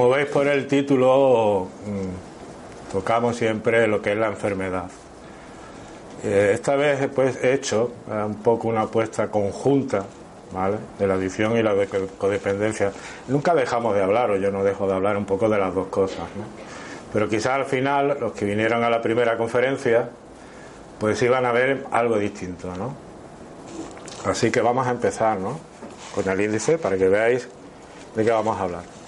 Como veis por el título, mm, tocamos siempre lo que es la enfermedad. Eh, esta vez pues, he hecho eh, un poco una apuesta conjunta ¿vale? de la adicción y la de codependencia. Nunca dejamos de hablar, o yo no dejo de hablar un poco de las dos cosas. ¿no? Pero quizás al final, los que vinieron a la primera conferencia, pues iban a ver algo distinto. ¿no? Así que vamos a empezar ¿no? con el índice para que veáis de qué vamos a hablar.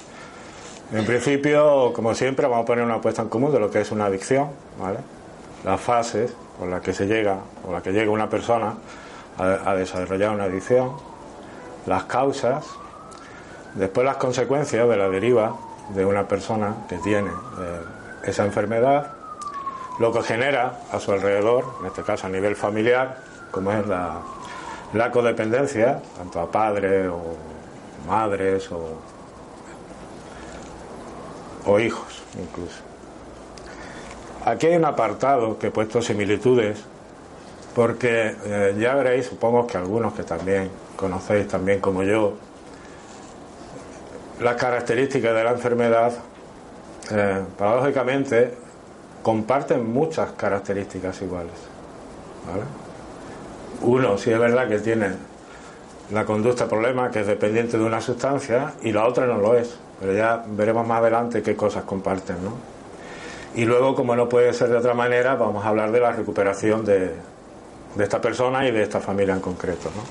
En principio, como siempre, vamos a poner una apuesta en común de lo que es una adicción, ¿vale? las fases con las que se llega, o la que llega una persona a, desarrollar una adicción, las causas, después las consecuencias de la deriva de una persona que tiene eh, esa enfermedad, lo que genera a su alrededor, en este caso a nivel familiar, como es la, la codependencia, tanto a padres o madres o, o hijos incluso. Aquí hay un apartado que he puesto similitudes, porque eh, ya veréis, supongo que algunos que también conocéis también como yo, las características de la enfermedad, eh, paradójicamente, comparten muchas características iguales. Uno, si es verdad que tiene la conducta problema, que es dependiente de una sustancia, y la otra no lo es. Pero ya veremos más adelante qué cosas comparten, ¿no? Y luego, como no puede ser de otra manera, vamos a hablar de la recuperación de, esta persona y de esta familia en concreto. ¿no?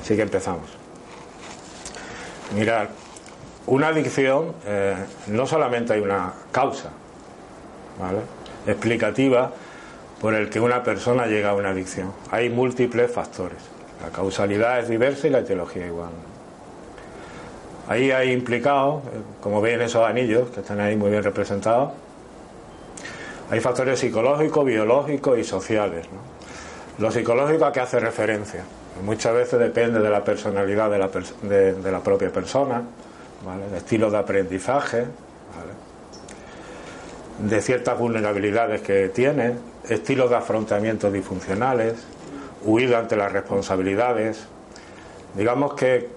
Así que empezamos. Mirad, una adicción eh, no solamente hay una causa ¿vale? explicativa por el que una persona llega a una adicción. Hay múltiples factores. La causalidad es diversa y la etiología igual. Ahí hay implicados, eh, como ven esos anillos que están ahí muy bien representados, hay factores psicológicos, biológicos y sociales. Lo psicológico a qué hace referencia. Muchas veces depende de la personalidad de la, propia persona, de estilo de aprendizaje, de ciertas vulnerabilidades que tiene, estilos de afrontamiento disfuncionales, huida ante las responsabilidades. Digamos que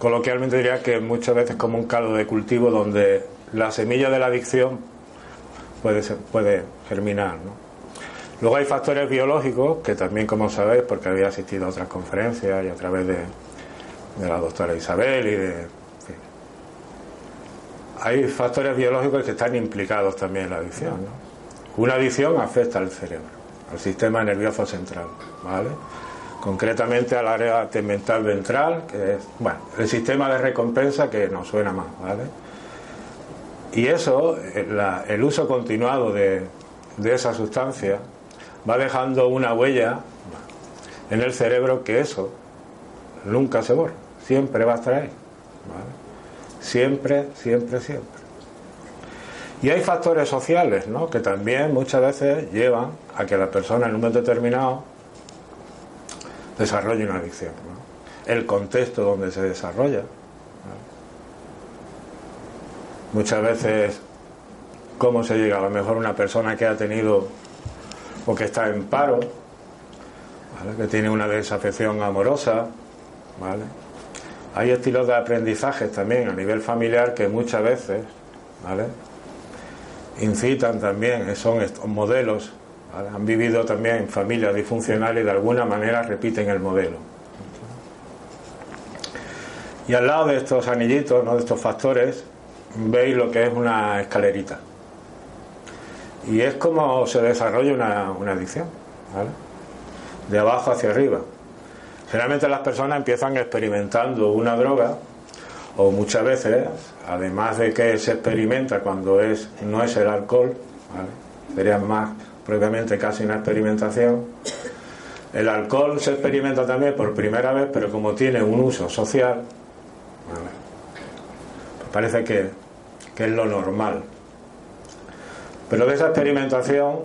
coloquialmente diría que muchas veces como un caldo de cultivo donde la semilla de la adicción puede, puede germinar. Luego hay factores biológicos que también, como sabéis, porque había asistido a otras conferencias y a través de, de la doctora Isabel y de... Hay factores biológicos que están implicados también en la adicción. ¿no? Una adicción afecta al cerebro, al sistema nervioso central, ¿vale? Concretamente al área mental ventral, que es, bueno, el sistema de recompensa que nos suena más, ¿vale? Y eso, el uso continuado de, esa sustancia, va dejando una huella en el cerebro que eso nunca se borra, siempre va a estar ahí. Siempre, siempre, siempre. Y hay factores sociales, ¿no? Que también muchas veces llevan a que la persona en un momento determinado desarrolle una adicción. El contexto donde se desarrolla, muchas veces cómo se llega a lo mejor una persona que ha tenido o que está en paro, que tiene una desafección amorosa. Hay estilos de aprendizaje también a nivel familiar que muchas veces incitan también, son modelos, han vivido también familias disfuncionales y de alguna manera repiten el modelo. Y al lado de estos anillitos, ¿no? de estos factores, veis lo que es una escalerita. Y es como se desarrolla una, adicción, ¿vale? De abajo hacia arriba. Generalmente las personas empiezan experimentando una droga, o muchas veces, además de que se experimenta cuando es, no es el alcohol, ¿vale? sería más propiamente casi una experimentación. El alcohol se experimenta también por primera vez, pero como tiene un uso social, ¿vale? parece que, es lo normal. Pero de esa experimentación,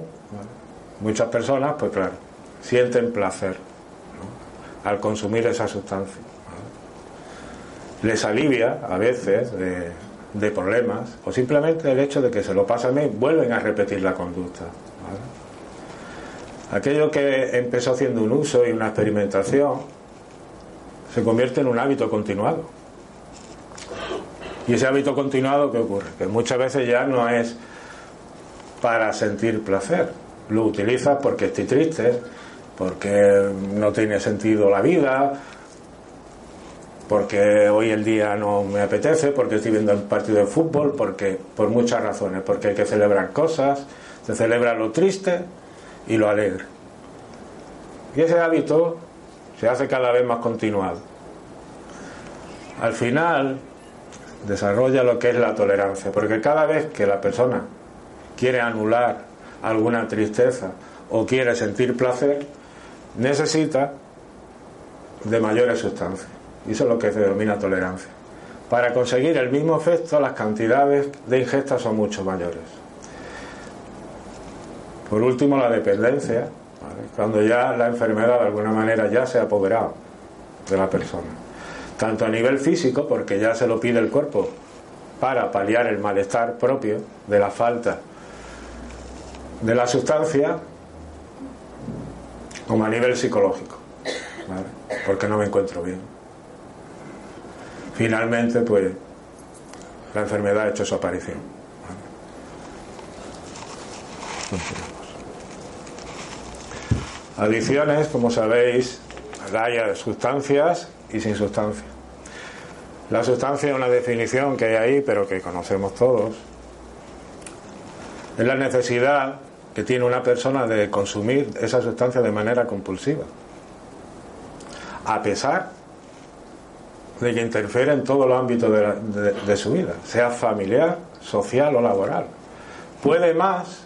muchas personas, pues claro, sienten placer al consumir esa sustancia. Les alivia a veces de, problemas o simplemente el hecho de que se lo pasan bien, vuelven a repetir la conducta. Aquello que empezó haciendo un uso y una experimentación se convierte en un hábito continuado Y ese hábito continuado, ¿qué ocurre? Que muchas veces ya no es para sentir placer. Lo utilizas porque estoy triste, porque no tiene sentido la vida, porque hoy el día no me apetece, porque estoy viendo el partido de fútbol, porque por muchas razones, porque hay que celebrar cosas, se celebra lo triste y lo alegre. Y ese hábito se hace cada vez más continuado. Al final desarrolla lo que es la tolerancia, porque cada vez que la persona quiere anular alguna tristeza o quiere sentir placer, necesita de mayores sustancias. Y eso es lo que se denomina tolerancia. Para conseguir el mismo efecto, las cantidades de ingesta son mucho mayores. Por último, la dependencia, cuando ya la enfermedad de alguna manera ya se ha apoderado de la persona. Tanto a nivel físico, porque ya se lo pide el cuerpo para paliar el malestar propio de la falta de la sustancia, como a nivel psicológico, porque no me encuentro bien finalmente pues la enfermedad ha hecho su aparición. Adicciones, como sabéis, hay sustancias y sin sustancia. La sustancia es una definición que hay ahí, pero que conocemos todos. Es la necesidad que tiene una persona de consumir esa sustancia de manera compulsiva. A pesar de que interfiere en todos los ámbitos de, su vida, sea familiar, social o laboral. Puede más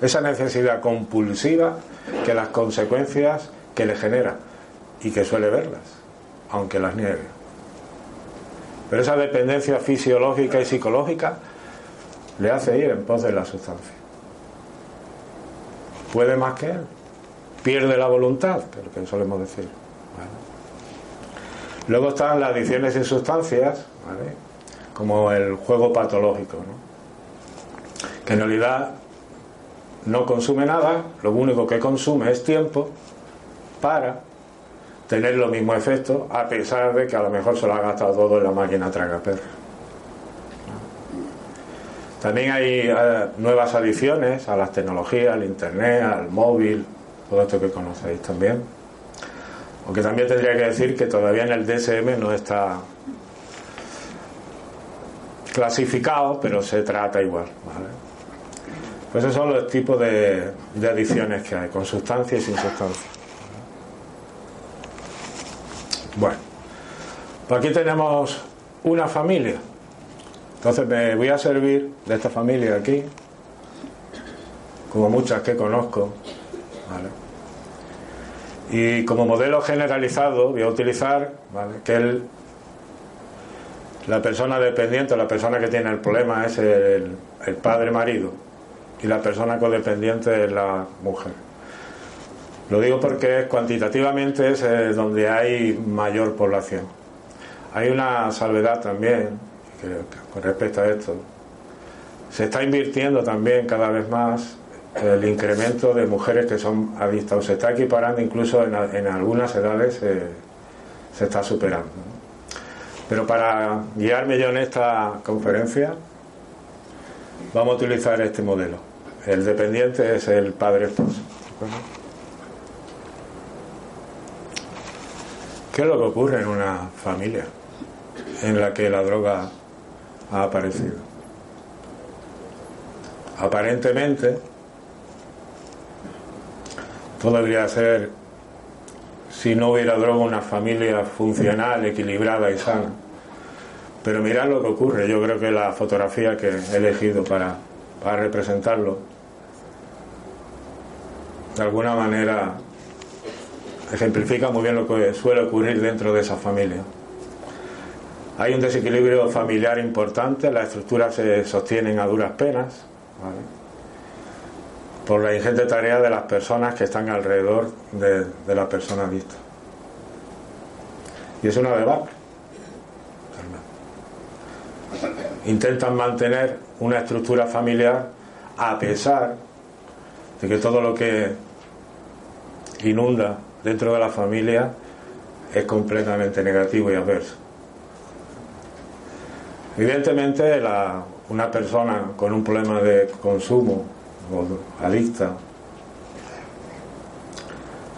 esa necesidad compulsiva que las consecuencias que le genera y que suele verlas, aunque las niegue. Pero esa dependencia fisiológica y psicológica le hace ir en pos de la sustancia. Puede más que él. Pierde la voluntad, que es lo que solemos decir. Luego están las adicciones sin sustancias, como el juego patológico, que en realidad no consume nada, lo único que consume es tiempo para tener los mismos efectos, a pesar de que a lo mejor se lo ha gastado todo en la máquina tragaperra. También hay eh, nuevas adiciones a las tecnologías, al internet, al móvil, todo esto que conocéis también. Aunque también tendría que decir que todavía en el DSM no está clasificado, pero se trata igual. Pues esos son los tipos de, de adiciones que hay, con sustancia y sin sustancia. Bueno, pues aquí tenemos una familia. Entonces me voy a servir de esta familia aquí, como muchas que conozco. ¿vale? Y como modelo generalizado voy a utilizar que la persona dependiente, la persona que tiene el problema es el, padre marido y la persona codependiente es la mujer. Lo digo porque cuantitativamente es eh, donde hay mayor población. Hay una salvedad también con respecto a esto. Se está invirtiendo también cada vez más el incremento de mujeres que son adictas se está equiparando incluso en, algunas edades se está superando. Pero para guiarme yo en esta conferencia vamos a utilizar este modelo. El dependiente es el padre esposo. ¿Qué es lo que ocurre en una familia en la que la droga ha aparecido? Aparentemente, debería ser, si no hubiera droga, una familia funcional, equilibrada y sana. Pero mirad lo que ocurre. Yo creo que la fotografía que he elegido para, para representarlo, de alguna manera, ejemplifica muy bien lo que suele ocurrir dentro de esa familia. Hay un desequilibrio familiar importante, las estructuras se sostienen a duras penas. Por la ingente tarea de las personas que están alrededor de, la persona vista. Y es una debate. Intentan mantener una estructura familiar a pesar de que todo lo que inunda dentro de la familia es completamente negativo y adverso. Evidentemente, una persona con un problema de consumo adicta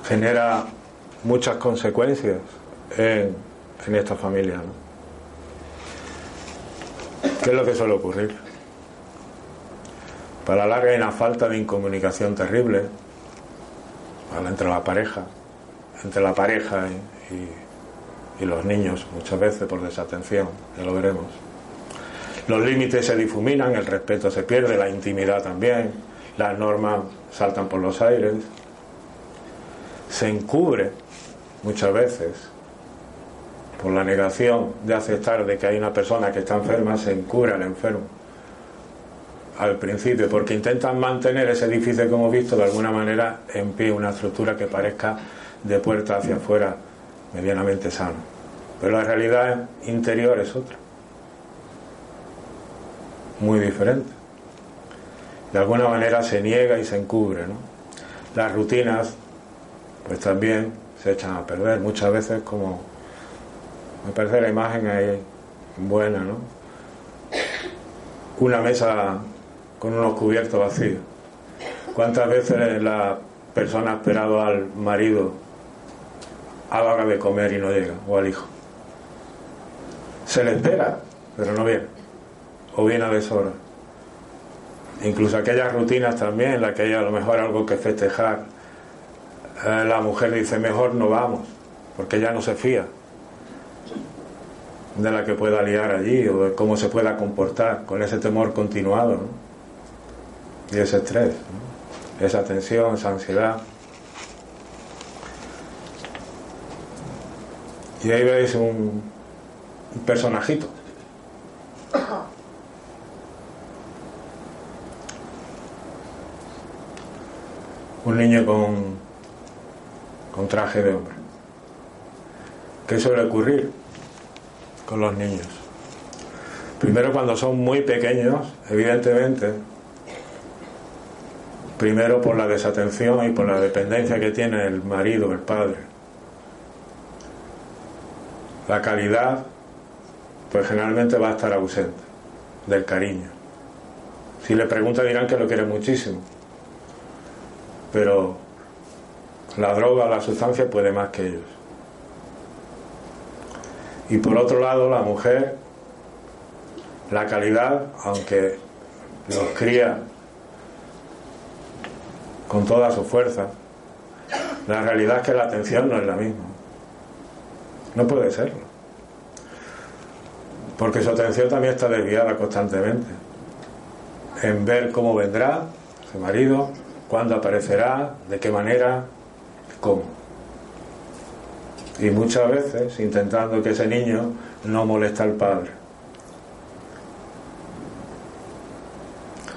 genera muchas consecuencias en, esta familia. ¿Qué es lo que suele ocurrir? Para la larga hay una falta de incomunicación terrible entre la pareja, entre la pareja y los niños, muchas veces por desatención, ya lo veremos. Los límites se difuminan, el respeto se pierde, la intimidad también, las normas saltan por los aires, se encubre muchas veces por la negación de aceptar de que hay una persona que está enferma, se encubre al enfermo al principio, porque intentan mantener ese edificio que hemos visto de alguna manera en pie, una estructura que parezca de puerta hacia afuera medianamente sano. Pero la realidad interior es otra, muy diferente. De alguna manera se niega y se encubre. ¿no? Las rutinas, pues también se echan a perder muchas veces como me parece la imagen ahí buena, ¿no? Una mesa con unos cubiertos vacíos. ¿Cuántas veces la persona ha esperado al marido a la hora de comer y no llega, o al hijo? Se le espera, pero no viene, o viene a deshora. Incluso aquellas rutinas también, en las que hay a lo mejor algo que festejar, eh, la mujer dice, mejor no vamos, porque ya no se fía de la que pueda liar allí o de cómo se pueda comportar con ese temor continuado y ese estrés, esa tensión, esa ansiedad. Y ahí veis un, un personajito. Un niño con, con traje de hombre. ¿Qué suele ocurrir con los niños? Primero cuando son muy pequeños, evidentemente, primero por la desatención y por la dependencia que tiene el marido, el padre. La calidad, pues generalmente va a estar ausente del cariño. Si le pregunta dirán que lo quiere muchísimo, pero la droga o la sustancia puede más que ellos. Y por otro lado, la mujer, la calidad, aunque los cría con toda su fuerza. La realidad es que la atención no es la misma. No puede serlo. Porque su atención también está desviada constantemente. En ver cómo vendrá su marido, cuándo aparecerá, de qué manera, cómo. Y muchas veces intentando que ese niño no moleste al padre.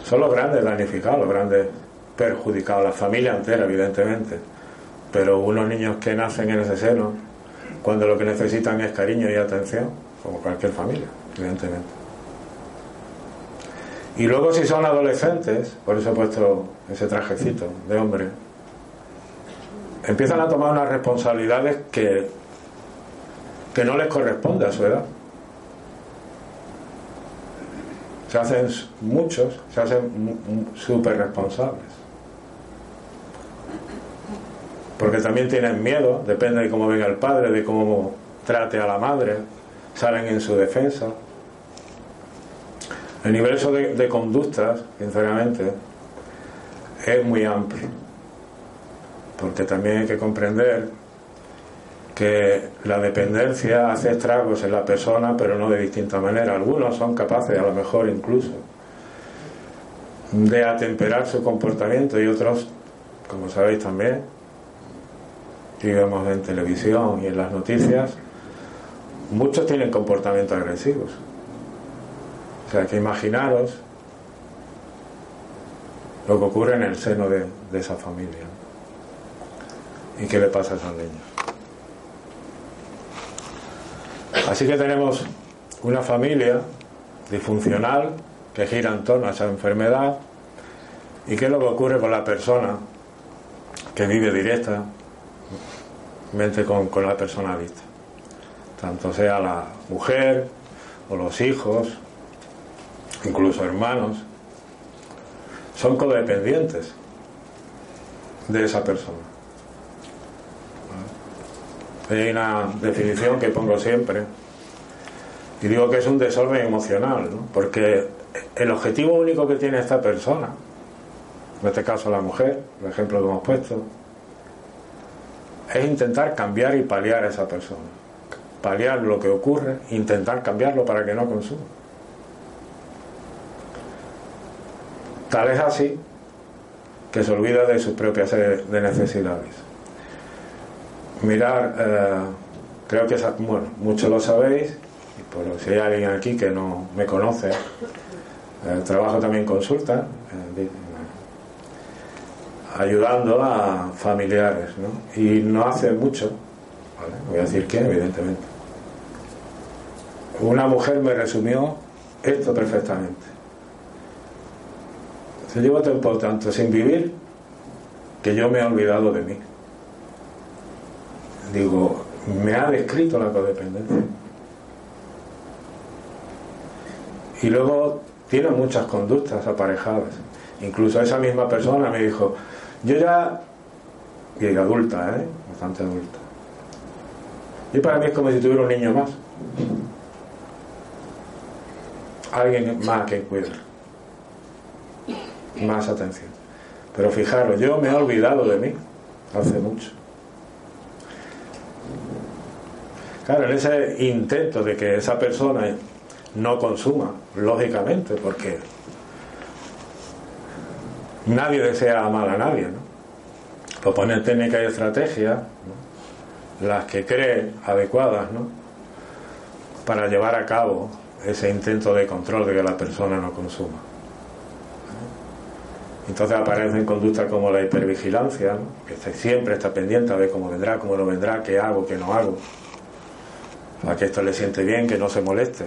Son los grandes damnificados, los grandes perjudicado, la familia entera, evidentemente, pero unos niños que nacen en ese seno, cuando lo que necesitan es cariño y atención, como cualquier familia, evidentemente. Y luego si son adolescentes, por eso he puesto ese trajecito de hombre, empiezan a tomar unas responsabilidades que, que no les corresponde a su edad. Se hacen muchos, se hacen súper responsables porque también tienen miedo, depende de cómo venga el padre, de cómo trate a la madre, salen en su defensa. El universo de, de conductas, sinceramente, es muy amplio, porque también hay que comprender que la dependencia hace estragos en la persona, pero no de distinta manera. Algunos son capaces, a lo mejor incluso, de atemperar su comportamiento y otros, como sabéis también, y vemos en televisión y en las noticias, muchos tienen comportamientos agresivos. O sea, que imaginaros lo que ocurre en el seno de, esa familia. ¿Y qué le pasa a esos niños? Así que tenemos una familia disfuncional que gira en torno a esa enfermedad. ¿Y qué es lo que ocurre con la persona que vive directa mente con, la persona vista. Tanto sea la mujer o los hijos incluso hermanos, son codependientes de esa persona. Hay una definición que pongo siempre y digo que es un desorden emocional, ¿no? porque el objetivo único que tiene esta persona, en este caso la mujer, el ejemplo que hemos puesto, es intentar cambiar y paliar a esa persona. Paliar lo que ocurre, intentar cambiarlo para que no consuma. Tal es así que se olvida de sus propias necesidades. Mirar, eh, creo que bueno, muchos lo sabéis, por si hay alguien aquí que no me conoce, eh, trabajo también consulta, eh, ayudando a familiares, ¿no? Y no hace mucho, voy a decir quién, evidentemente. Una mujer me resumió esto perfectamente. Se llevo tiempo tanto sin vivir que yo me he olvidado de mí. Digo, me ha descrito la codependencia. Y luego tiene muchas conductas aparejadas. Incluso esa misma persona me dijo, yo ya, y adulta, ¿eh? bastante adulta. Y para mí es como si tuviera un niño más. Alguien más que cuidar. Más atención. Pero fijaros, yo me he olvidado de mí hace mucho. Claro, en ese intento de que esa persona no consuma, lógicamente, porque nadie desea amar a nadie, ¿no? Proponer técnicas y estrategias, las que cree adecuadas, ¿no? Para llevar a cabo ese intento de control de que la persona no consuma. Entonces aparecen conductas como la hipervigilancia, que siempre está pendiente de cómo vendrá, cómo no vendrá, qué hago, qué no hago, a que esto le siente bien, que no se moleste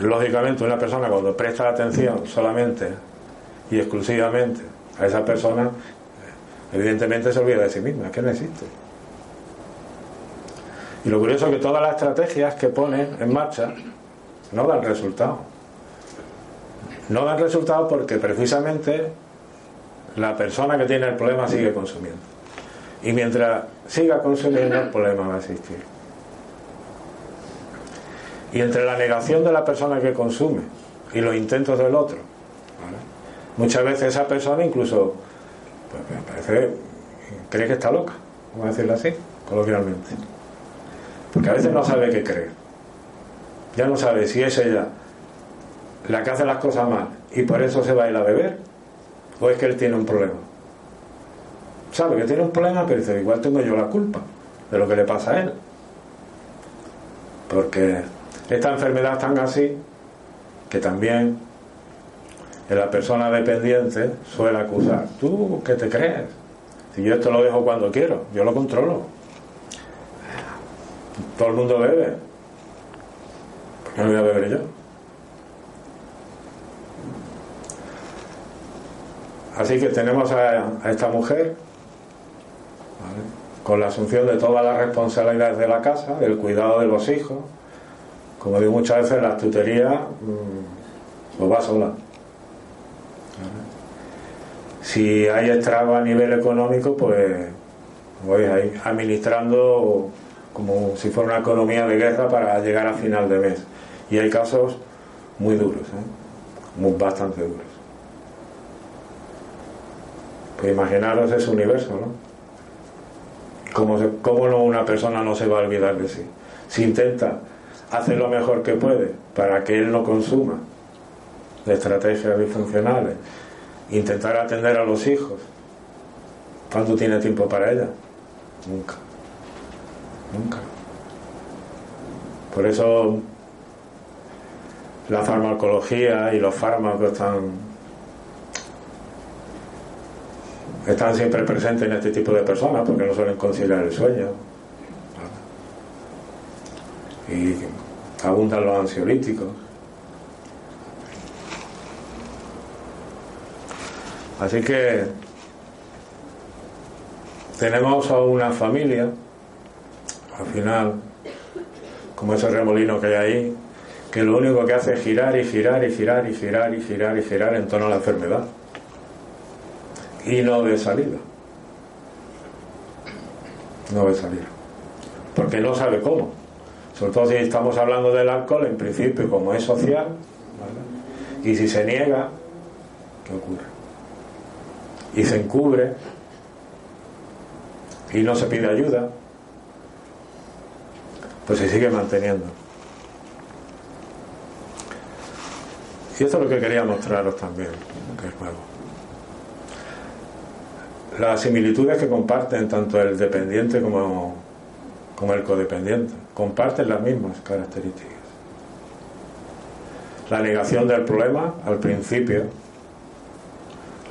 lógicamente una persona cuando presta atención solamente y exclusivamente a esa persona, evidentemente se olvida de sí misma, es que no existe. Y lo curioso es que todas las estrategias que ponen en marcha no dan resultado. No dan resultado porque precisamente la persona que tiene el problema sigue consumiendo. Y mientras siga consumiendo, el problema va a existir. Y entre la negación de la persona que consume y los intentos del otro, muchas veces esa persona incluso pues, parece, cree que está loca, vamos a decirlo así, coloquialmente. Porque a veces no sabe qué creer. Ya no sabe si es ella la que hace las cosas mal y por eso se va a ir a beber o es que él tiene un problema. Sabe que tiene un problema, pero dice, igual tengo yo la culpa de lo que le pasa a él. Porque esta enfermedad es tan así que también en la persona dependiente suele acusar, ¿tú qué te crees? Si yo esto lo dejo cuando quiero, yo lo controlo. Todo el mundo bebe. ¿Por qué no voy a beber yo? Así que tenemos a, esta mujer con la asunción de todas las responsabilidades de la casa, del cuidado de los hijos, como digo muchas veces, la tutería mmm, va sola. Si hay estrago a nivel económico, pues voy ahí administrando como si fuera una economía de guerra para llegar a final de mes. Y hay casos muy duros, ¿eh? muy, bastante duros. Pues imaginaros ese universo, ¿no? ¿Cómo, ¿Cómo no una persona no se va a olvidar de sí? Si intenta hace lo mejor que puede para que él no consuma de estrategias disfuncionales, intentar atender a los hijos. ¿Cuánto tiene tiempo para ella? Nunca. Nunca. Por eso la farmacología y los fármacos están están siempre presentes en este tipo de personas porque no suelen conciliar el sueño y abundan los ansiolíticos. Así que tenemos a una familia, al final, como ese remolino que hay ahí, que lo único que hace es girar y girar y girar y girar y girar y girar en torno a la enfermedad. Y no ve salida. No ve salida. Porque no sabe cómo. Sobre todo si estamos hablando del alcohol, en principio, como es social, y si se niega, ¿qué ocurre? Y se encubre y no se pide ayuda, pues se sigue manteniendo. Y esto es lo que quería mostraros también, que es nuevo. Las similitudes que comparten tanto el dependiente como, como el codependiente, comparten las mismas características. La negación del problema al principio.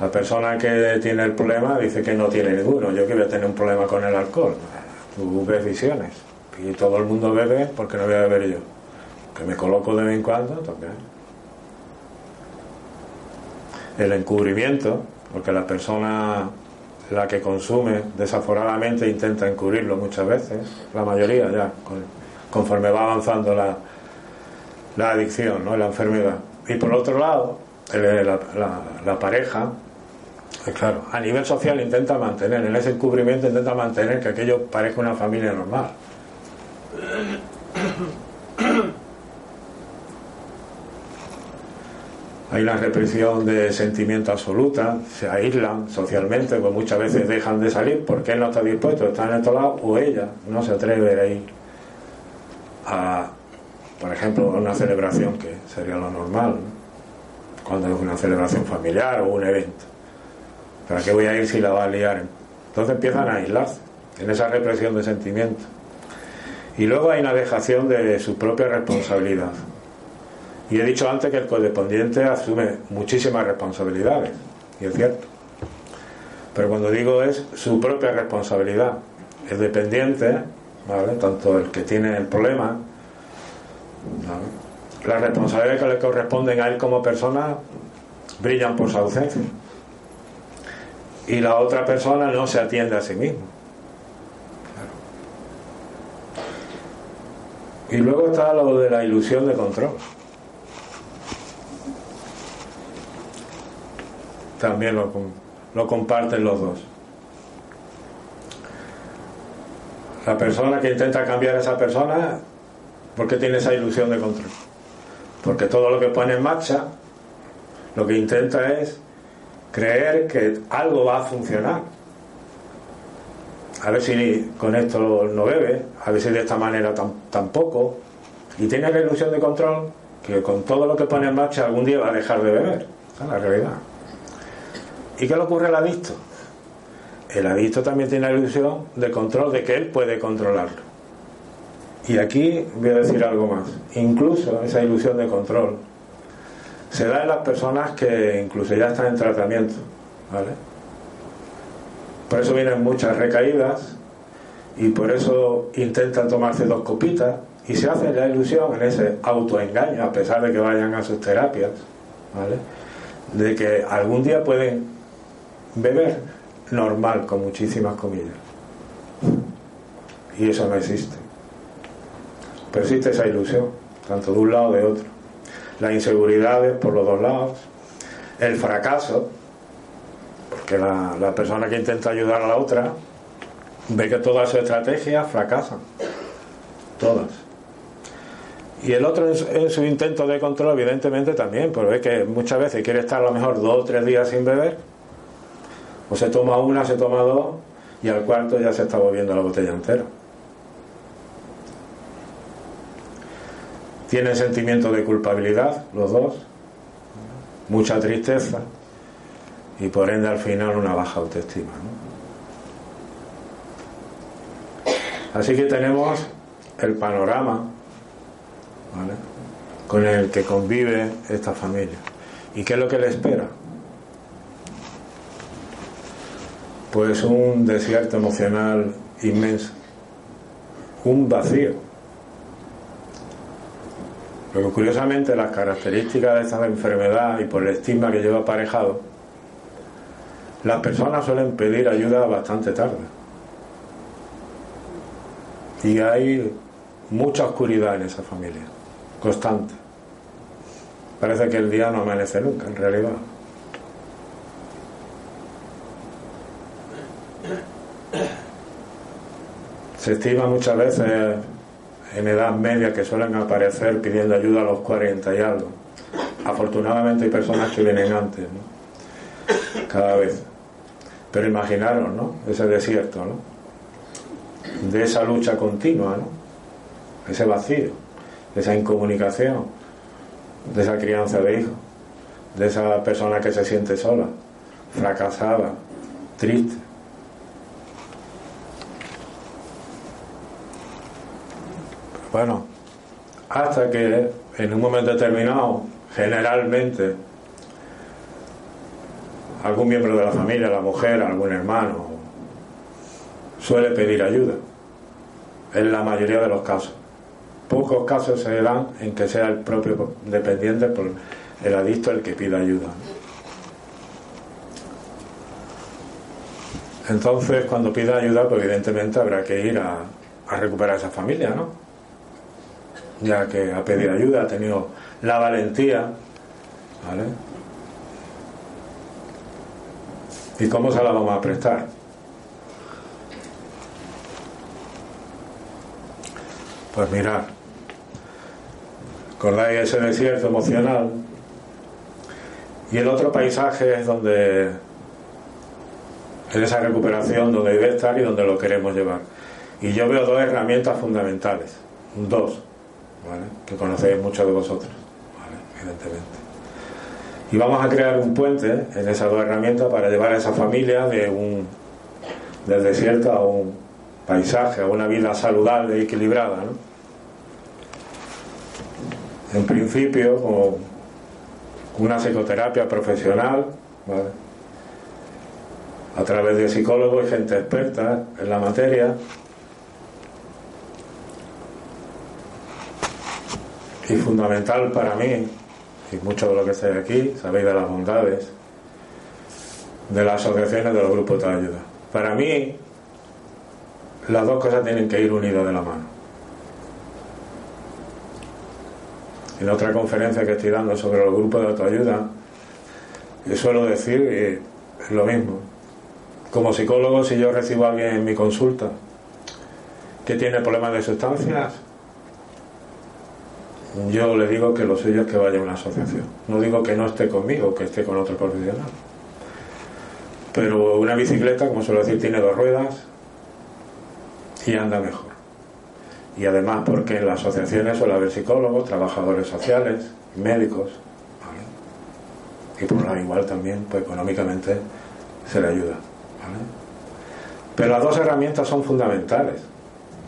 La persona que tiene el problema dice que no tiene ninguno. Yo que voy a tener un problema con el alcohol. Tú ves visiones. Y todo el mundo bebe porque no voy a beber yo. Que me coloco de vez en cuando también el encubrimiento, porque la persona la que consume desaforadamente intenta encubrirlo muchas veces, la mayoría ya, conforme va avanzando la, la adicción, ¿no? la enfermedad. Y por otro lado, la, la, pareja, pues claro, a nivel social intenta mantener, en ese encubrimiento intenta mantener que aquello parezca una familia normal. Hay una represión de sentimiento absoluta, se aíslan socialmente, pues muchas veces dejan de salir porque él no está dispuesto, está en otro lado, o ella no se atreve a ir a, por ejemplo, a una celebración, que sería lo normal, cuando es una celebración familiar o un evento. ¿Para qué voy a ir si la va a liar? Entonces empiezan a aislarse en esa represión de sentimiento. Y luego hay una dejación de su propia responsabilidad. Y he dicho antes que el codependiente asume muchísimas responsabilidades, y es cierto. Pero cuando digo es su propia responsabilidad, el dependiente, ¿vale? tanto el que tiene el problema, las responsabilidades que le corresponden a él como persona brillan por su ausencia. Y la otra persona no se atiende a sí mismo. Y luego está lo de la ilusión de control. También lo, lo comparten los dos. La persona que intenta cambiar a esa persona, ¿por qué tiene esa ilusión de control? Porque todo lo que pone en marcha, lo que intenta es creer que algo va a funcionar. A ver si con esto no bebe, a ver si de esta manera tampoco. Y tiene la ilusión de control que con todo lo que pone en marcha algún día va a dejar de beber. Esa es la realidad. ¿Y qué le ocurre al adicto? El adicto también tiene la ilusión de control, de que él puede controlarlo. Y aquí voy a decir algo más. Incluso esa ilusión de control se da en las personas que incluso ya están en tratamiento. ¿vale? Por eso vienen muchas recaídas y por eso intentan tomarse dos copitas y se hace la ilusión en ese autoengaño, a pesar de que vayan a sus terapias, ¿vale? de que algún día pueden beber normal, con muchísimas comillas. Y eso no existe. Pero existe esa ilusión, tanto de un lado como de otro. Las inseguridades por los dos lados, el fracaso, porque la, persona que intenta ayudar a la otra ve que todas sus estrategias fracasan. Todas. Y el otro en su, intento de control, evidentemente también, pero ve que muchas veces quiere estar a lo mejor dos o tres días sin beber o se toma una, se toma dos y al cuarto ya se está volviendo la botella entera. Tienen sentimiento de culpabilidad los dos, mucha tristeza y por ende al final una baja autoestima. Así que tenemos el panorama con el que convive esta familia. ¿Y qué es lo que le espera? Pues un desierto emocional inmenso, un vacío. Pero curiosamente las características de esta enfermedad y por el estigma que lleva aparejado, las personas suelen pedir ayuda bastante tarde. Y hay mucha oscuridad en esa familia, constante. Parece que el día no amanece nunca, en realidad. Se estima muchas veces en edad media que suelen aparecer pidiendo ayuda a los 40 y algo. Afortunadamente hay personas que vienen antes, ¿no? cada vez. Pero imaginaros, ¿no? Ese desierto, ¿no? De esa lucha continua, ¿no? Ese vacío, de esa incomunicación, de esa crianza de hijos, de esa persona que se siente sola, fracasada, triste. Bueno, hasta que en un momento determinado, generalmente, algún miembro de la familia, la mujer, algún hermano, suele pedir ayuda. En la mayoría de los casos. Pocos casos se dan en que sea el propio dependiente por el adicto el que pida ayuda. Entonces, cuando pida ayuda, pues evidentemente habrá que ir a, a recuperar esa familia, ¿no? Ya que ha pedido ayuda, ha tenido la valentía, ¿vale? ¿Y cómo se la vamos a prestar? Pues mirar, acordáis ese desierto emocional y el otro paisaje es donde en esa recuperación donde debe estar y donde lo queremos llevar. Y yo veo dos herramientas fundamentales, dos, que conocéis muchos de vosotros, evidentemente. Y vamos a crear un puente en esas dos herramientas para llevar a esa familia de un del desierto a un paisaje, a una vida saludable y equilibrada. ¿no? En principio, como una psicoterapia profesional, ¿vale? a través de psicólogos y gente experta en la materia. Y fundamental para mí y mucho de lo que estáis aquí sabéis de las bondades de las asociaciones de los grupos de ayuda. Para mí, las dos cosas tienen que ir unidas de la mano. En otra conferencia que estoy dando sobre los grupos de autoayuda, yo suelo decir eh, lo mismo. Como psicólogo, si yo recibo a alguien en mi consulta que tiene problemas de sustancias, yo le digo que lo suyo que vaya a una asociación. No digo que no esté conmigo, que esté con otro profesional. Pero una bicicleta, como suelo decir, tiene dos ruedas y anda mejor. Y además porque en las asociaciones suele haber psicólogos, trabajadores sociales, médicos. ¿vale? Y por lo igual también, pues económicamente se le ayuda. Pero las dos herramientas son fundamentales.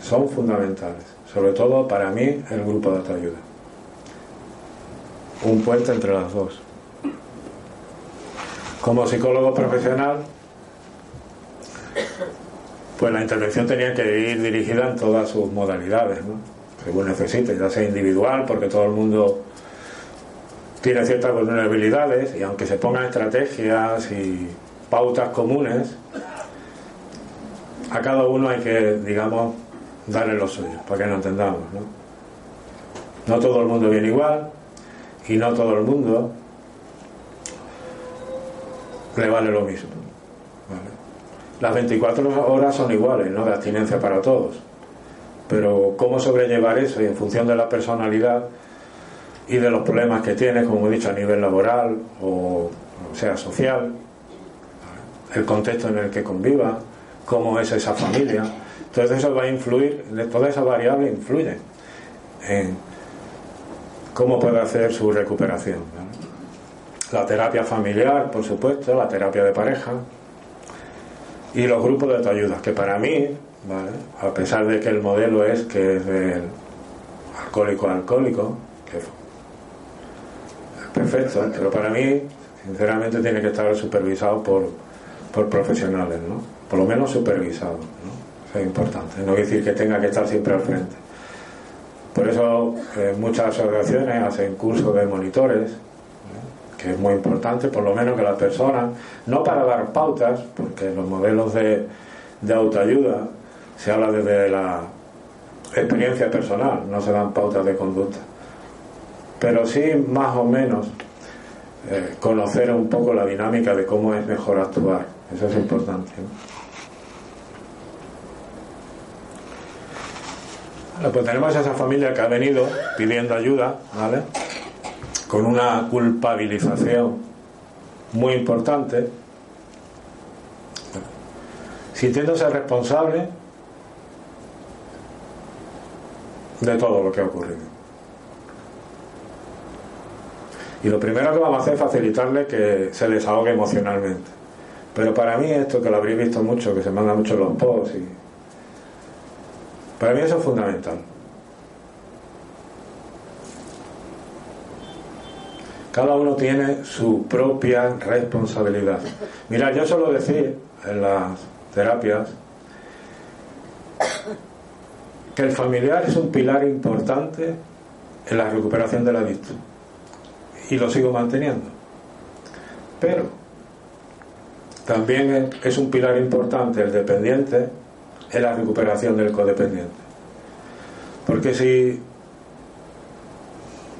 Son fundamentales. Sobre todo para mí el grupo de autoayuda un puente entre las dos. Como psicólogo profesional, pues la intervención tenía que ir dirigida en todas sus modalidades, ¿no? según necesite, ya sea individual, porque todo el mundo tiene ciertas vulnerabilidades y aunque se pongan estrategias y pautas comunes, a cada uno hay que, digamos, darle lo suyo, para que lo entendamos. ¿no? no todo el mundo viene igual, y no todo el mundo le vale lo mismo. Las 24 horas son iguales, ¿no? De abstinencia para todos. Pero cómo sobrellevar eso y en función de la personalidad y de los problemas que tiene, como he dicho, a nivel laboral o, sea social, el contexto en el que conviva, cómo es esa familia. Entonces eso va a influir, toda esa variable influye en, cómo puede hacer su recuperación. La terapia familiar, por supuesto, la terapia de pareja y los grupos de autoayuda, que para mí, a pesar de que el modelo es que es del alcohólico a alcohólico, que es perfecto, pero para mí, sinceramente, tiene que estar supervisado por, por profesionales, ¿no? Por lo menos supervisado, es importante. No quiere decir que tenga que estar siempre al frente. Por eso eh, muchas asociaciones hacen cursos de monitores, que es muy importante, por lo menos que las personas, no para dar pautas, porque los modelos de, de autoayuda se habla desde la experiencia personal, no se dan pautas de conducta. pero sí más o menos eh, conocer un poco la dinámica de cómo es mejor actuar. Eso es importante. Pues tenemos esa familia que ha venido pidiendo ayuda, ¿vale? Con una culpabilización muy importante, sintiéndose responsable de todo lo que ha ocurrido. Y lo primero que vamos a hacer es facilitarle que se desahogue emocionalmente. Pero para mí esto, que lo habréis visto mucho, que se manda mucho los posts, y... para mí eso es fundamental. Cada uno tiene su propia responsabilidad. Mira, yo suelo decir en las terapias que el familiar es un pilar importante en la recuperación del adicto y lo sigo manteniendo. Pero también es un pilar importante el dependiente en la recuperación del codependiente. Porque si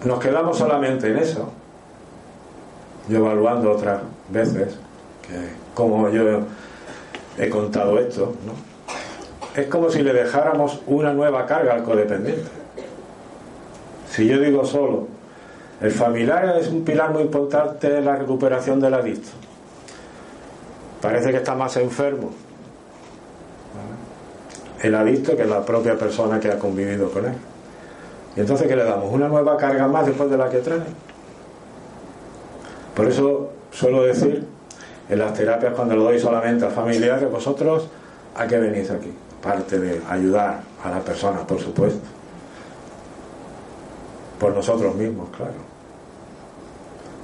nos quedamos solamente en eso, yo evaluando otras veces, que como yo he contado esto, es como si le dejáramos una nueva carga al codependiente. Si yo digo solo, el familiar es un pilar muy importante en la recuperación del adicto. Parece que está más enfermo el adicto que la propia persona que ha convivido con él. Y entonces, ¿qué le damos? ¿Una nueva carga más después de la que trae? Por eso suelo decir en las terapias cuando lo doy solamente a familiares, vosotros, ¿a qué venís aquí? Parte de ayudar a la persona, por supuesto. Por nosotros mismos, claro.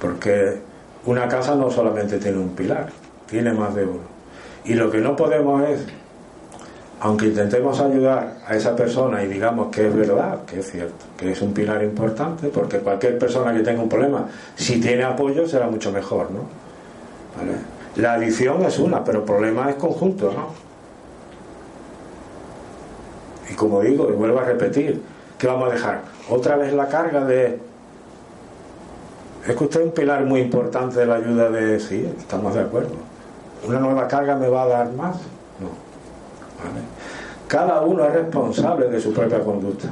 Porque una casa no solamente tiene un pilar, tiene más de uno. Y lo que no podemos es, aunque intentemos ayudar a esa persona y digamos que es verdad, que es cierto, que es un pilar importante, porque cualquier persona que tenga un problema, si tiene apoyo, será mucho mejor, ¿no? La adicción es una, pero el problema es conjunto, ¿no? Y como digo, y vuelvo a repetir, ¿qué vamos a dejar? Otra vez la carga de es que usted es un pilar muy importante de la ayuda de... Sí, estamos de acuerdo. ¿Una nueva carga me va a dar más? Cada uno es responsable de su propia conducta.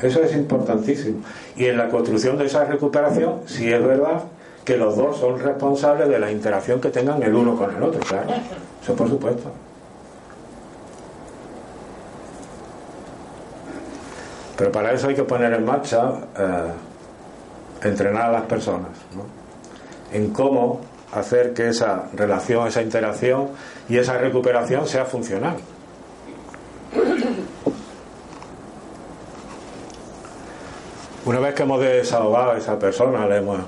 Eso es importantísimo. Y en la construcción de esa recuperación, sí es verdad que los dos son responsables de la interacción que tengan el uno con el otro, claro. Eso por supuesto. Pero para eso hay que poner en marcha, eh, entrenar a las personas, en cómo hacer que esa relación, esa interacción y esa recuperación sea funcional. Una vez que hemos desahogado a esa persona, le hemos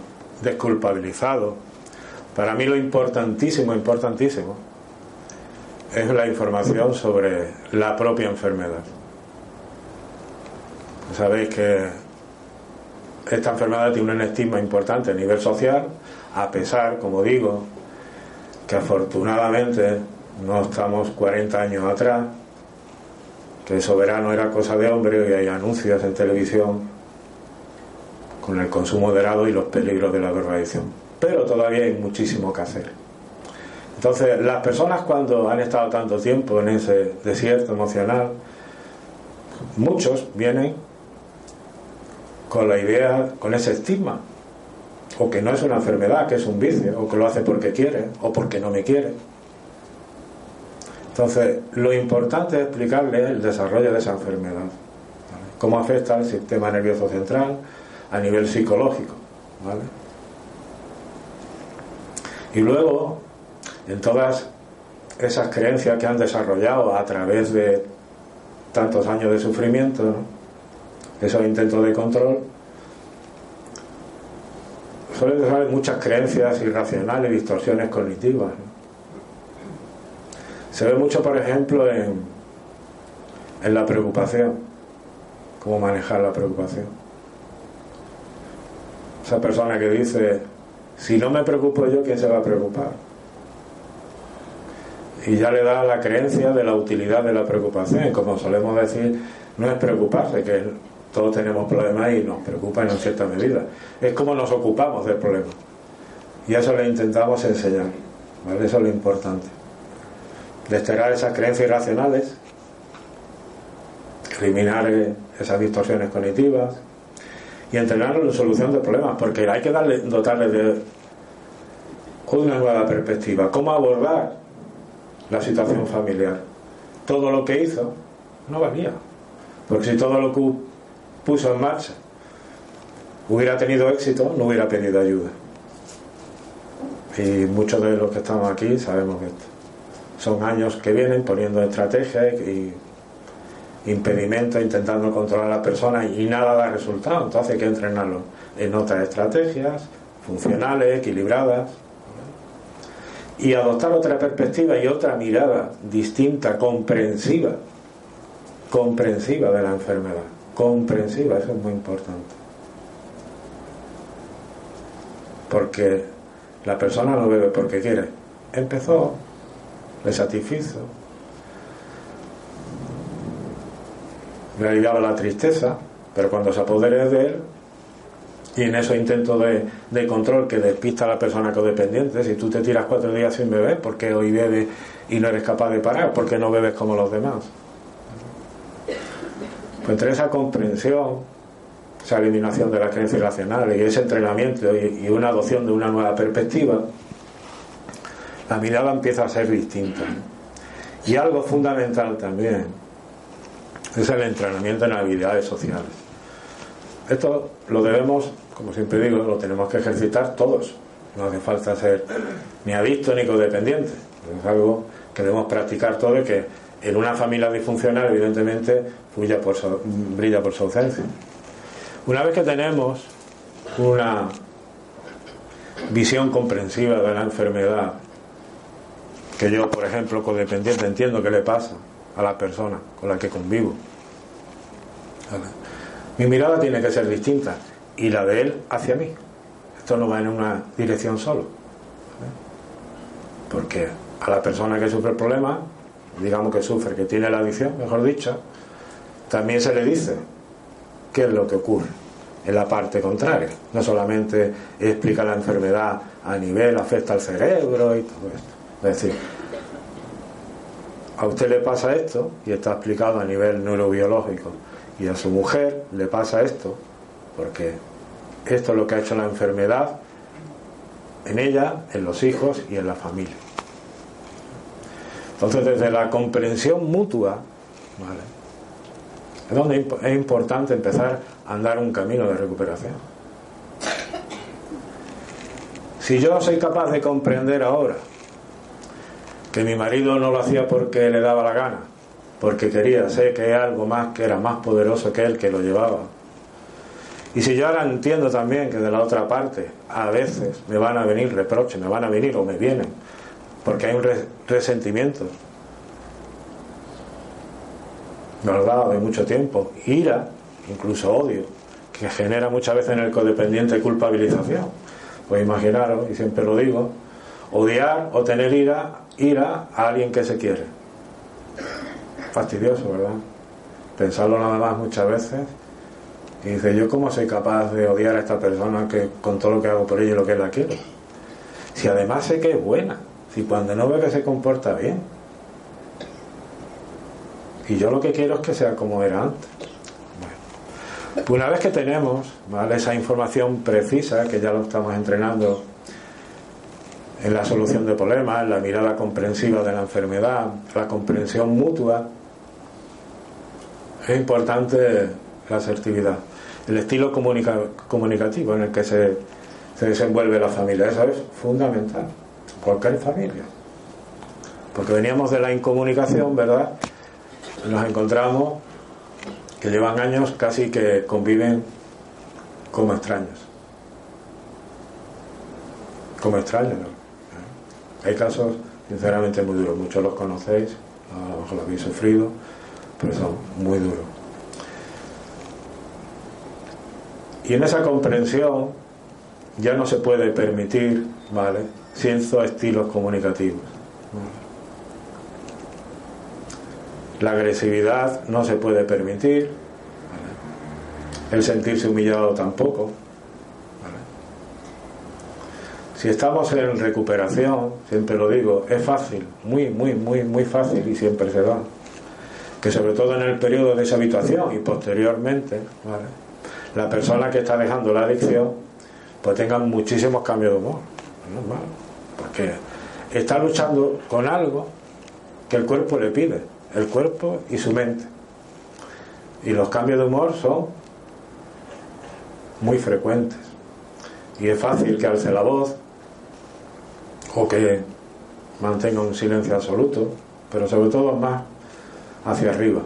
desculpabilizado, para mí lo importantísimo, importantísimo, es la información sobre la propia enfermedad. Sabéis que esta enfermedad tiene un estigma importante a nivel social, a pesar, como digo, que afortunadamente no estamos 40 años atrás, que el soberano era cosa de hombre y hay anuncios en televisión con el consumo moderado y los peligros de la drogadicción. Pero todavía hay muchísimo que hacer. Entonces, las personas cuando han estado tanto tiempo en ese desierto emocional, muchos vienen con la idea, con ese estigma, o que no es una enfermedad, que es un vicio, o que lo hace porque quiere, o porque no me quiere. Entonces, lo importante es explicarle el desarrollo de esa enfermedad, cómo afecta al sistema nervioso central a nivel psicológico. ¿vale? Y luego, en todas esas creencias que han desarrollado a través de tantos años de sufrimiento, esos intentos de control, suelen haber muchas creencias irracionales, distorsiones cognitivas. Se ve mucho, por ejemplo, en, en la preocupación, cómo manejar la preocupación. Esa persona que dice, si no me preocupo yo, ¿quién se va a preocupar? Y ya le da la creencia de la utilidad de la preocupación. Como solemos decir, no es preocuparse, que Todos tenemos problemas y nos preocupan en cierta medida. Es como nos ocupamos del problema. Y eso le intentamos enseñar. ¿vale? Eso es lo importante. Desterrar esas creencias irracionales, eliminar eh, esas distorsiones cognitivas y entrenarlo en la solución de problemas, porque hay que darle, dotarle de una nueva perspectiva. ¿Cómo abordar la situación familiar? Todo lo que hizo no valía. Porque si todo lo que puso en marcha hubiera tenido éxito, no hubiera pedido ayuda. Y muchos de los que estamos aquí sabemos que son años que vienen poniendo estrategias y impedimentos, intentando controlar a la persona y nada da resultado. Entonces hay que entrenarlo en otras estrategias funcionales, equilibradas y adoptar otra perspectiva y otra mirada distinta, comprensiva, comprensiva de la enfermedad, comprensiva, eso es muy importante. Porque la persona no bebe porque quiere. Empezó, le satisfizo, le aliviaba la tristeza, pero cuando se apodere de él, y en esos intentos de, de, control que despista a la persona codependiente, si tú te tiras cuatro días sin beber, porque hoy bebes y no eres capaz de parar? porque no bebes como los demás? Pues entre esa comprensión, esa eliminación de las creencias racionales y ese entrenamiento y, una adopción de una nueva perspectiva, la mirada empieza a ser distinta. Y algo fundamental también es el entrenamiento en habilidades sociales. Esto lo debemos como siempre digo, lo tenemos que ejercitar todos. No hace falta ser ni adicto ni codependiente. Es algo que debemos practicar todo y que en una familia disfuncional, evidentemente, brilla por su, ausencia. Una vez que tenemos una visión comprensiva de la enfermedad, que yo, por ejemplo, codependiente, entiendo qué le pasa a la persona con la que convivo. Mi mirada tiene que ser distinta y la de él hacia mí. Esto no va en una dirección solo. Porque a la persona que sufre el problema, digamos que sufre, que tiene la adicción, mejor dicho, también se le dice qué es lo que ocurre en la parte contraria. No solamente explica la enfermedad a nivel, afecta al cerebro y todo esto. Es decir, a usted le pasa esto y está explicado a nivel neurobiológico y a su mujer le pasa esto porque esto es lo que ha hecho la enfermedad en ella, en los hijos y en la familia. Entonces, desde la comprensión mutua, es donde es importante empezar a andar un camino de recuperación. Si yo soy capaz de comprender ahora que mi marido no lo hacía porque le daba la gana, porque quería, sé que hay algo más que era más poderoso que él que lo llevaba, y si yo ahora entiendo también que de la otra parte a veces me van a venir reproches, me van a venir o me vienen, porque hay un resentimiento, ¿verdad? De mucho tiempo, ira, incluso odio, que genera muchas veces en el codependiente culpabilización. Pues imaginaros, y siempre lo digo, odiar o tener ira, ira a alguien que se quiere. Fastidioso, ¿verdad? Pensarlo nada más muchas veces y dice, ¿yo cómo soy capaz de odiar a esta persona que con todo lo que hago por ella y lo que la quiero? Si además sé que es buena, si cuando no veo que se comporta bien. Y yo lo que quiero es que sea como era antes. Una vez que tenemos esa información precisa, que ya lo estamos entrenando en la solución de problemas, en la mirada comprensiva de la enfermedad, la comprensión mutua, es importante la asertividad el estilo comunicativo en el que se, se desenvuelve la familia. Eso es fundamental, cualquier familia. Porque veníamos de la incomunicación, ¿verdad? nos encontramos que llevan años casi que conviven como extraños. Como extraños, ¿no? Hay casos, sinceramente, muy duros. Muchos los conocéis, a lo mejor lo habéis sufrido, pero son muy duros. Y en esa comprensión ya no se puede permitir, ¿vale? Ciertos estilos comunicativos. La agresividad no se puede permitir. el sentirse humillado tampoco. Si estamos en recuperación, siempre lo digo, es fácil, muy, muy, muy, muy fácil y siempre se da. Que sobre todo en el periodo de deshabituación y posteriormente, la persona que está dejando la adicción, pues tenga muchísimos cambios de humor. normal. Porque está luchando con algo que el cuerpo le pide, el cuerpo y su mente. Y los cambios de humor son muy frecuentes. Y es fácil que alce la voz o que mantenga un silencio absoluto, pero sobre todo más hacia arriba.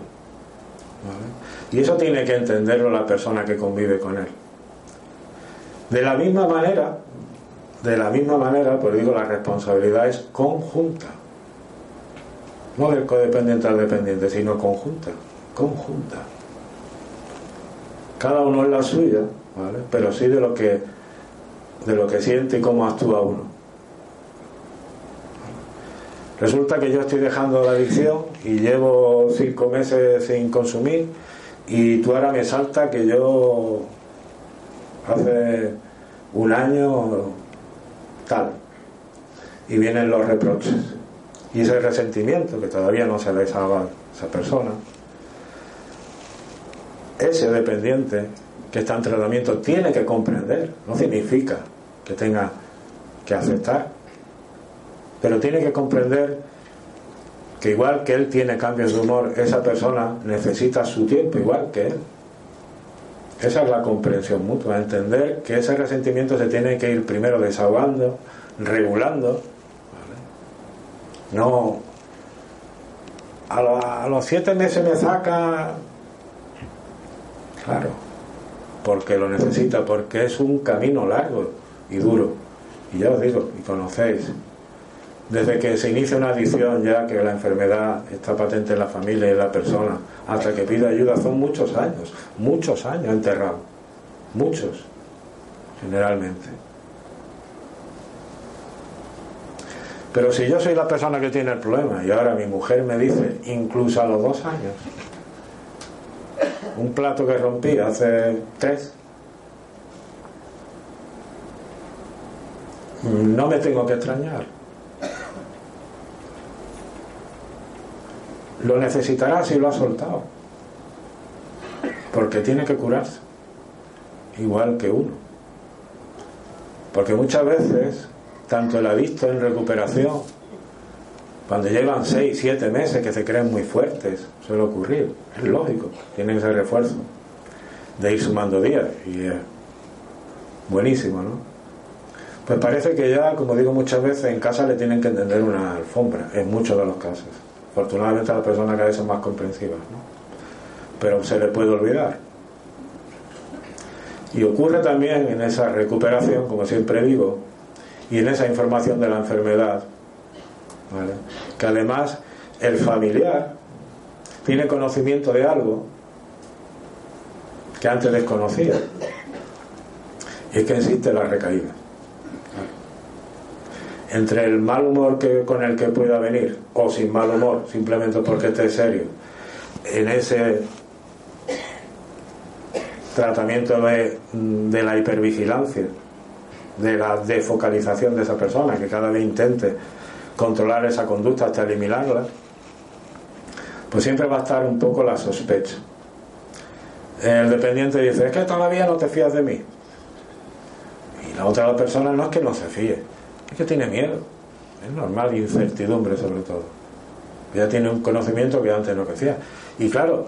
Y eso tiene que entenderlo la persona que convive con él. De la misma manera, de la misma manera, pues digo, la responsabilidad es conjunta. No del codependiente al dependiente, sino conjunta. Conjunta. Cada uno es la suya, ¿vale? Pero sí de lo que de lo que siente y cómo actúa uno. Resulta que yo estoy dejando la adicción y llevo cinco meses sin consumir y tú ahora me salta que yo hace un año tal. Y vienen los reproches. Y ese resentimiento que todavía no se le a esa persona. Ese dependiente que está en tratamiento tiene que comprender. No significa que tenga que aceptar. Pero tiene que comprender que igual que él tiene cambios de humor, esa persona necesita su tiempo igual que él. Esa es la comprensión mutua, entender que ese resentimiento se tiene que ir primero desahogando, regulando. No, a, los siete meses me saca, claro, porque lo necesita, porque es un camino largo y duro. Y ya os digo, y conocéis, desde que se inicia una adicción ya que la enfermedad está patente en la familia y en la persona, hasta que pide ayuda, son muchos años, muchos años enterrado, muchos, generalmente. Pero si yo soy la persona que tiene el problema y ahora mi mujer me dice, incluso a los dos años, un plato que rompí hace tres, no me tengo que extrañar lo necesitará si lo ha soltado. Porque tiene que curarse. Igual que uno. Porque muchas veces, tanto el adicto en recuperación, cuando llevan 6, 7 meses que se creen muy fuertes, suele ocurrir. Es lógico, tienen ese refuerzo de ir sumando días. Y es buenísimo, ¿no? Pues parece que ya, como digo muchas veces, en casa le tienen que entender una alfombra, en muchos de los casos. Afortunadamente las personas cada vez son más comprensivas, ¿no? Pero se le puede olvidar. Y ocurre también en esa recuperación, como siempre digo, y en esa información de la enfermedad, que además el familiar tiene conocimiento de algo que antes desconocía. Y es que existe la recaída entre el mal humor que, con el que pueda venir o sin mal humor, simplemente porque esté serio, en ese tratamiento de, de la hipervigilancia, de la defocalización de esa persona, que cada vez intente controlar esa conducta hasta eliminarla, pues siempre va a estar un poco la sospecha. El dependiente dice, es que todavía no te fías de mí. Y la otra persona no es que no se fíe, es que tiene miedo. Es normal, incertidumbre sobre todo. Ya tiene un conocimiento que antes no conocía. Y claro,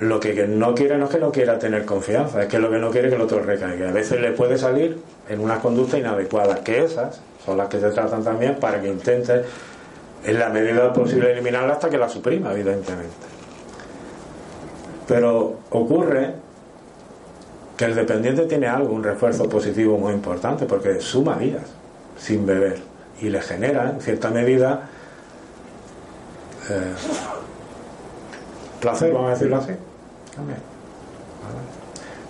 lo que no quiere no es que no quiera tener confianza, es que lo que no quiere es que el otro recaiga. A veces le puede salir en unas conductas inadecuadas, que esas son las que se tratan también para que intente, en la medida posible, eliminarla hasta que la suprima, evidentemente. Pero ocurre que el dependiente tiene algo, un refuerzo positivo muy importante, porque suma días sin beber y le genera en cierta medida eh, placer, vamos a decirlo así.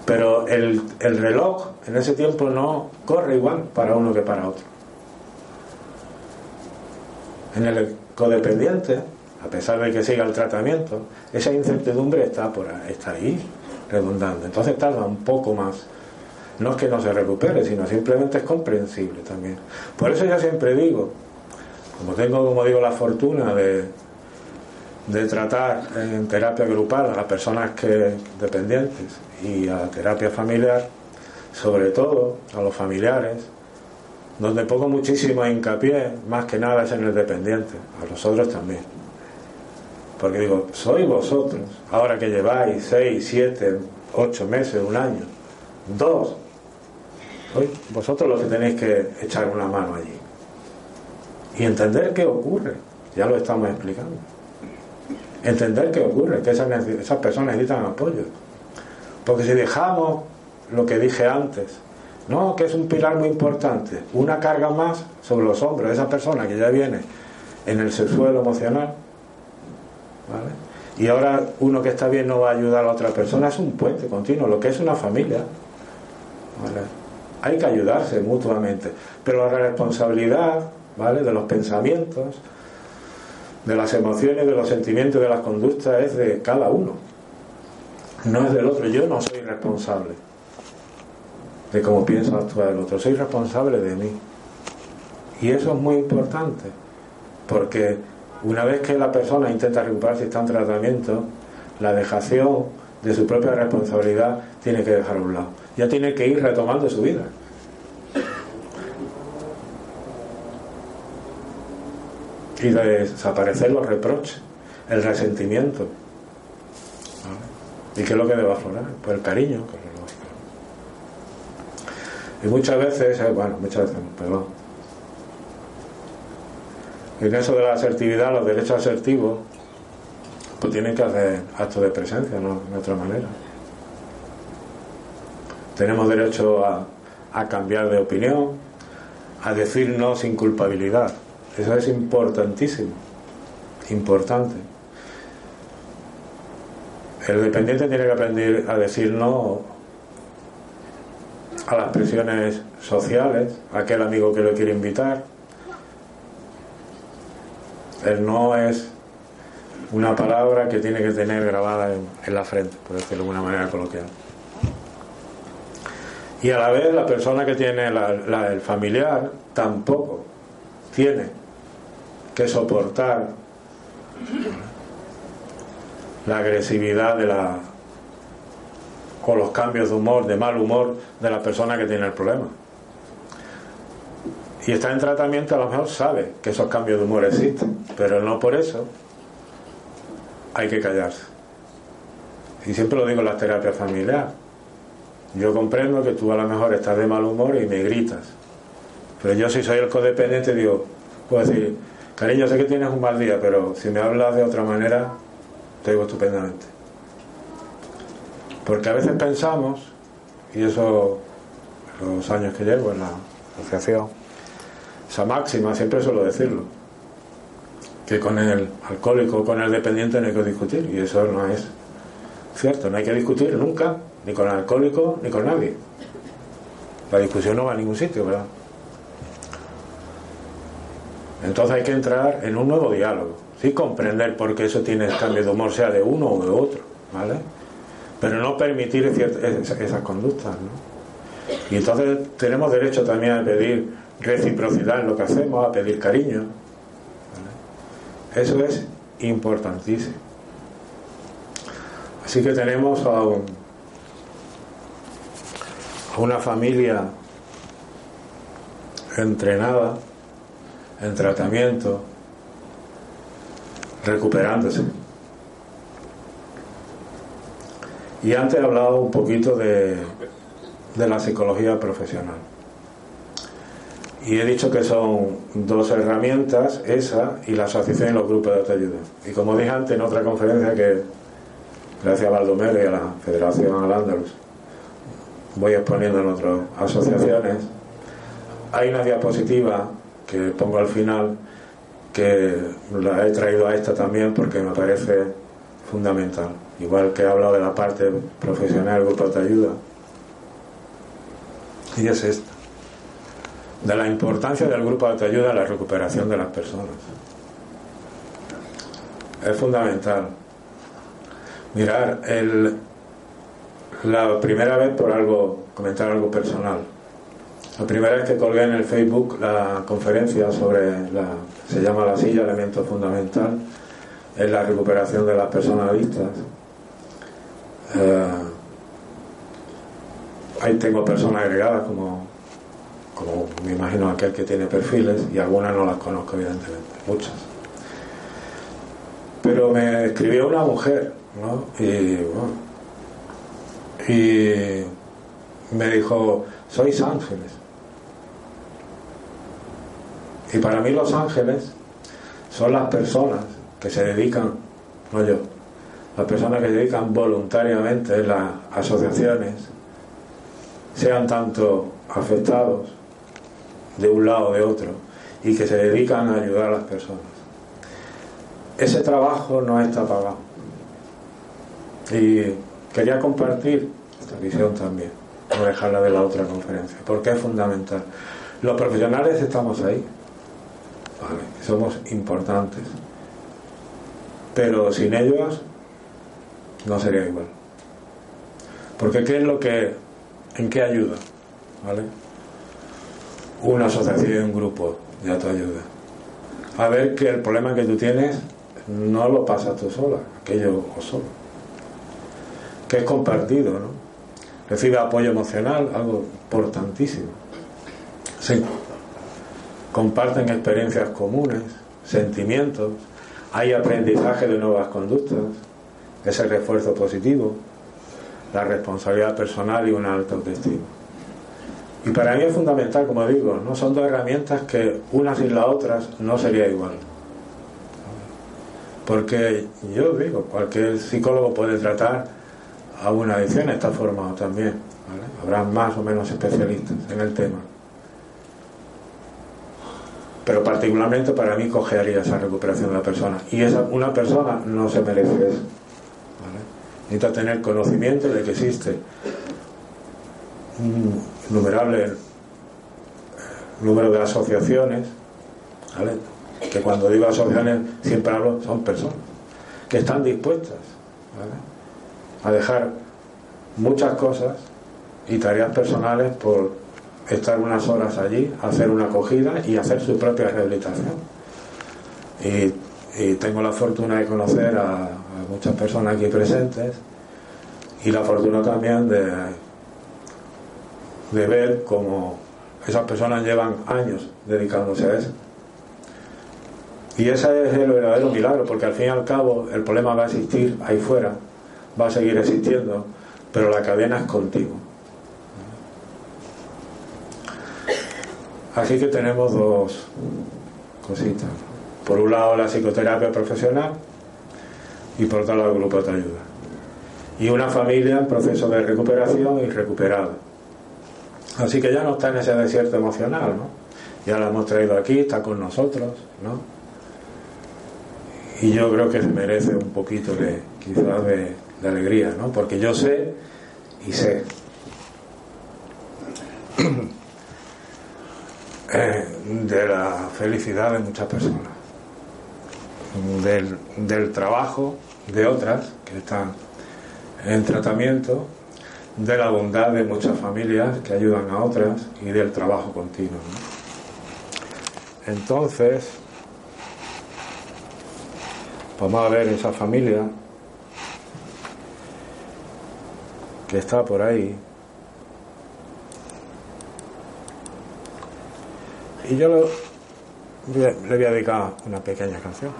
Pero el, el reloj en ese tiempo no corre igual para uno que para otro. En el codependiente, a pesar de que siga el tratamiento, esa incertidumbre está por ahí, está ahí. redundante. Entonces tarda un poco más. No es que no se recupere, sino simplemente es comprensible también. Por eso yo siempre digo, como tengo, como digo, la fortuna de, de tratar en terapia grupal a personas que dependientes y a terapia familiar, sobre todo a los familiares, donde pongo muchísimo hincapié, más que nada es en el dependiente, a los otros también. Porque digo, sois vosotros, ahora que lleváis seis, siete, ocho meses, un año, dos, sois vosotros los que tenéis que echar una mano allí. Y entender qué ocurre, ya lo estamos explicando. Entender qué ocurre, que esas, personas necesitan apoyo. Porque si dejamos lo que dije antes, no, que es un pilar muy importante, una carga más sobre los hombros de esa persona que ya viene en el sexual emocional, ¿vale? Y ahora uno que está bien no va a ayudar a otra persona, es un puente continuo, lo que es una familia. Hay que ayudarse mutuamente, pero la responsabilidad ¿vale? de los pensamientos, de las emociones, de los sentimientos, de las conductas es de cada uno, no es del otro. Yo no soy responsable de cómo piensa actuar el otro. Soy responsable de mí. Y eso es muy importante, porque una vez que la persona intenta recuperarse y está en tratamiento, la dejación de su propia responsabilidad tiene que dejar a un lado. Ya tiene que ir retomando su vida. Y desaparecer los reproches, el resentimiento. ¿Y qué es lo que debe aflorar? Pues el cariño, y muchas veces, eh, bueno, muchas veces, perdón. En eso de la asertividad, los derechos asertivos, pues tienen que hacer actos de presencia, no de otra manera. Tenemos derecho a, cambiar de opinión, a decir no sin culpabilidad. Eso es importantísimo, importante. El dependiente tiene que aprender a decir no a las presiones sociales, a aquel amigo que lo quiere invitar. El no es una palabra que tiene que tener grabada en, la frente, por decirlo de alguna manera coloquial. Y a la vez la persona que tiene el familiar tampoco tiene que soportar la agresividad de la, o los cambios de humor, de mal humor de la persona que tiene el problema. Y está en tratamiento, a lo mejor sabe que esos cambios de humor existen, pero no por eso hay que callarse. Y siempre lo digo en las terapias familiares. Yo comprendo que tú a lo mejor estás de mal humor y me gritas. Pero yo si soy el codependiente digo, puedo decir, cariño, sé que tienes un mal día, pero si me hablas de otra manera, te digo estupendamente. Porque a veces pensamos, y eso los años que llevo en la asociación, esa máxima, siempre suelo decirlo, que con el alcohólico, con el dependiente no hay que discutir, y eso no es cierto, no hay que discutir nunca, ni con el alcohólico, ni con nadie. La discusión no va a ningún sitio, ¿verdad? Entonces hay que entrar en un nuevo diálogo, sí comprender por qué eso tiene cambio de humor, sea de uno o de otro, ¿vale? pero no permitir esas, conductas. ¿no? Y entonces tenemos derecho también a pedir reciprocidad en lo que hacemos, a pedir cariño. Eso es importantísimo. Así que tenemos a, una familia entrenada en tratamiento, recuperándose. Y antes he hablado un poquito de, la psicología profesional. Y he dicho que son dos herramientas, esa y la asociación y los grupos de autoayuda. Y como dije antes en otra conferencia que, gracias a Baldomero y a la Federación al voy exponiendo en otras asociaciones, hay una diapositiva que pongo al final que la he traído a esta también porque me parece fundamental. Igual que he hablado de la parte profesional, grupo de ayuda. Y es esta, de la importancia del grupo de ayuda en la recuperación de las personas. Es fundamental mirar La primera vez por algo, comentar algo personal. La primera vez que colgué en el Facebook la conferencia sobre la, se llama la silla, elemento fundamental, es la recuperación de las personas vistas. Eh, ahí tengo personas agregadas como, como me imagino aquel que tiene perfiles y algunas no las conozco evidentemente, muchas. Pero me escribió una mujer, Y, y me dijo, sois ángeles. Y para mí los ángeles son las personas que se dedican, no yo, las personas que se dedican voluntariamente en las asociaciones, sean tanto afectados de un lado o de otro, y que se dedican a ayudar a las personas. Ese trabajo no está pagado. Y quería compartir esta visión también, no dejarla de la otra conferencia, porque es fundamental. Los profesionales estamos ahí, somos importantes, pero sin ellos no sería igual. Porque ¿qué es lo que, en qué ayuda? ¿Vale? Una asociación, un grupo, ya te ayuda. A ver que el problema que tú tienes no lo pasas tú sola, aquello o solo. Que es compartido, ¿no? Recibe apoyo emocional, algo importantísimo. Sí. Comparten experiencias comunes, sentimientos, hay aprendizaje de nuevas conductas, ese refuerzo positivo, la responsabilidad personal y una alta autoestima. Y para mí es fundamental, como digo, no son dos herramientas que unas sin las otras no sería igual. Porque yo digo, cualquier psicólogo puede tratar a una adicción, está formado también. Habrá más o menos especialistas en el tema pero particularmente para mí cogería esa recuperación de la persona. Y esa, una persona no se merece eso. Necesita tener conocimiento de que existe un innumerable eh, número de asociaciones, que cuando digo asociaciones siempre hablo, son personas, que están dispuestas a dejar muchas cosas y tareas personales por estar unas horas allí, hacer una acogida y hacer su propia rehabilitación. Y, tengo la fortuna de conocer a, muchas personas aquí presentes y la fortuna también de, de ver cómo esas personas llevan años dedicándose a eso. Y ese es el verdadero milagro, porque al fin y al cabo el problema va a existir ahí fuera, va a seguir existiendo, pero la cadena es contigo. Así que tenemos dos cositas. Por un lado la psicoterapia profesional y por otro lado el grupo de ayuda. Y una familia en proceso de recuperación y recuperada. Así que ya no está en ese desierto emocional, ¿no? Ya la hemos traído aquí, está con nosotros, ¿no? Y yo creo que merece un poquito de, quizás de, de alegría, ¿no? Porque yo sé y sé Eh, de la felicidad de muchas personas, del, del, trabajo de otras que están en tratamiento, de la bondad de muchas familias que ayudan a otras y del trabajo continuo. Entonces, vamos a ver esa familia que está por ahí Y yo le voy a dedicar una pequeña canción.